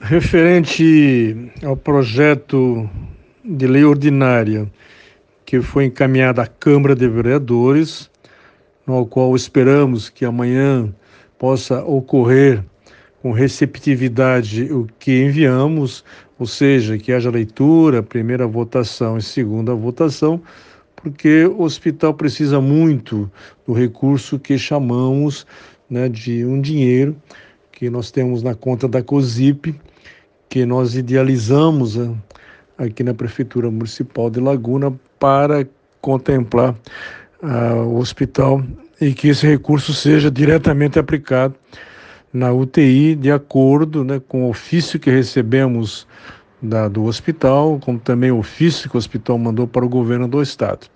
Referente ao projeto de lei ordinária que foi encaminhado à Câmara de Vereadores, no qual esperamos que amanhã possa ocorrer com receptividade o que enviamos, ou seja, que haja leitura, primeira votação e segunda votação, porque o hospital precisa muito do recurso que chamamos né, de um dinheiro que nós temos na conta da COSIP, que nós idealizamos né, aqui na Prefeitura Municipal de Laguna para contemplar uh, o hospital e que esse recurso seja diretamente aplicado na UTI de acordo né, com o ofício que recebemos da, do hospital, como também o ofício que o hospital mandou para o governo do estado.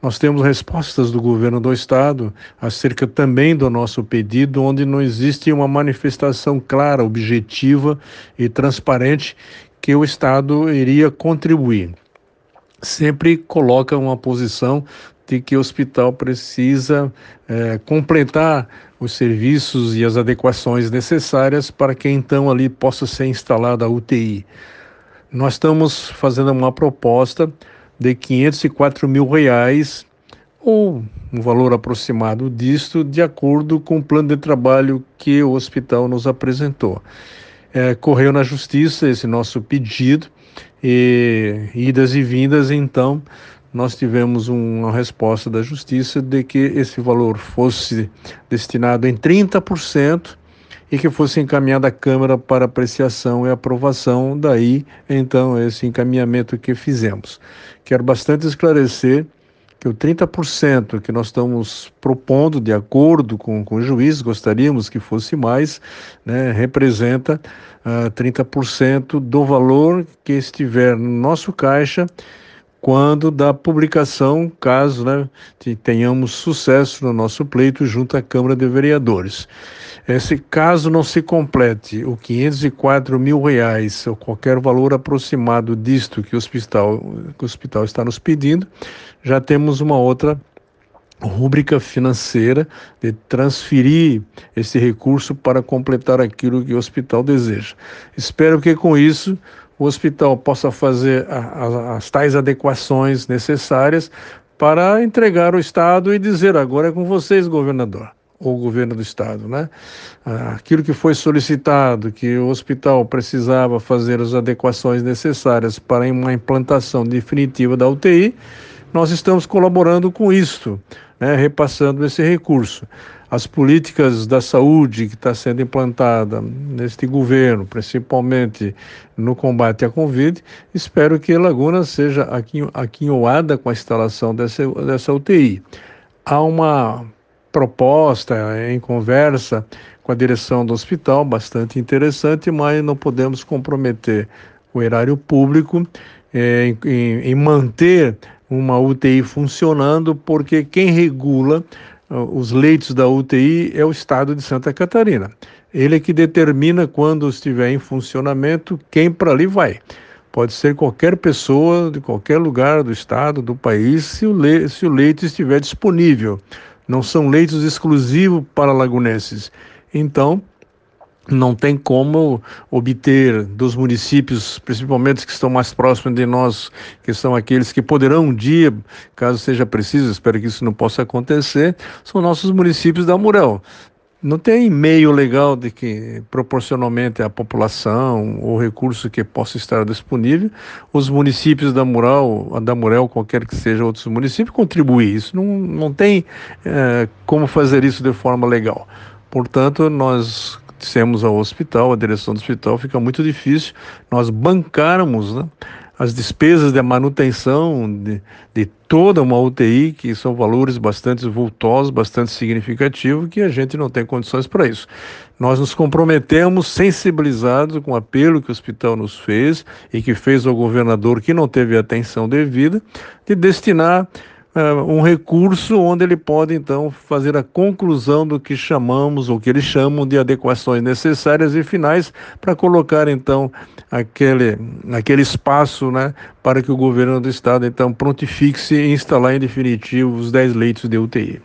Nós temos respostas do governo do estado acerca também do nosso pedido, onde não existe uma manifestação clara, objetiva e transparente que o estado iria contribuir. Sempre coloca uma posição de que o hospital precisa é, completar os serviços e as adequações necessárias para que então ali possa ser instalada a UTI. Nós estamos fazendo uma proposta de 504 mil reais ou um valor aproximado disto, de acordo com o plano de trabalho que o hospital nos apresentou. É, correu na justiça esse nosso pedido e idas e vindas, então nós tivemos uma resposta da Justiça de que esse valor fosse destinado em 30% e que fosse encaminhado à Câmara para apreciação e aprovação, daí então esse encaminhamento que fizemos. Quero bastante esclarecer que o 30% que nós estamos propondo, de acordo com, com o juiz, gostaríamos que fosse mais, né, representa uh, ah, 30% do valor que estiver no nosso caixa quando da publicação, caso né, tenhamos sucesso no nosso pleito junto à Câmara de Vereadores. Esse caso não se complete o 504 mil reais ou qualquer valor aproximado disto que o hospital, que o hospital está nos pedindo, já temos uma outra rúbrica financeira de transferir esse recurso para completar aquilo que o hospital deseja. Espero que com isso o hospital possa fazer as tais adequações necessárias para entregar o Estado e dizer agora é com vocês, governador ou governo do estado, né? Aquilo que foi solicitado, que o hospital precisava fazer as adequações necessárias para uma implantação definitiva da UTI, nós estamos colaborando com isto, né? repassando esse recurso as políticas da saúde que está sendo implantada neste governo, principalmente no combate à Covid, espero que Laguna seja aquinhoada com a instalação dessa, dessa UTI. Há uma proposta em conversa com a direção do hospital, bastante interessante, mas não podemos comprometer o erário público eh, em, em manter uma UTI funcionando, porque quem regula os leitos da UTI é o Estado de Santa Catarina. Ele é que determina quando estiver em funcionamento quem para ali vai. Pode ser qualquer pessoa de qualquer lugar do estado, do país, se o, le se o leito estiver disponível. Não são leitos exclusivos para lagunenses. Então, não tem como obter dos municípios, principalmente que estão mais próximos de nós, que são aqueles que poderão um dia, caso seja preciso, espero que isso não possa acontecer, são nossos municípios da Murel. Não tem meio legal de que, proporcionalmente à população, ou recurso que possa estar disponível, os municípios da Mural, da Murel, qualquer que seja outros municípios, contribuir. Isso não, não tem é, como fazer isso de forma legal. Portanto, nós dissemos ao hospital, a direção do hospital, fica muito difícil nós bancarmos né, as despesas de manutenção de, de toda uma UTI, que são valores bastante vultosos, bastante significativos, que a gente não tem condições para isso. Nós nos comprometemos, sensibilizados com o apelo que o hospital nos fez e que fez ao governador, que não teve atenção devida, de destinar um recurso onde ele pode então fazer a conclusão do que chamamos, ou que eles chamam de adequações necessárias e finais para colocar então aquele, aquele espaço né, para que o governo do estado então prontifique-se e instalar em definitivo os 10 leitos de UTI.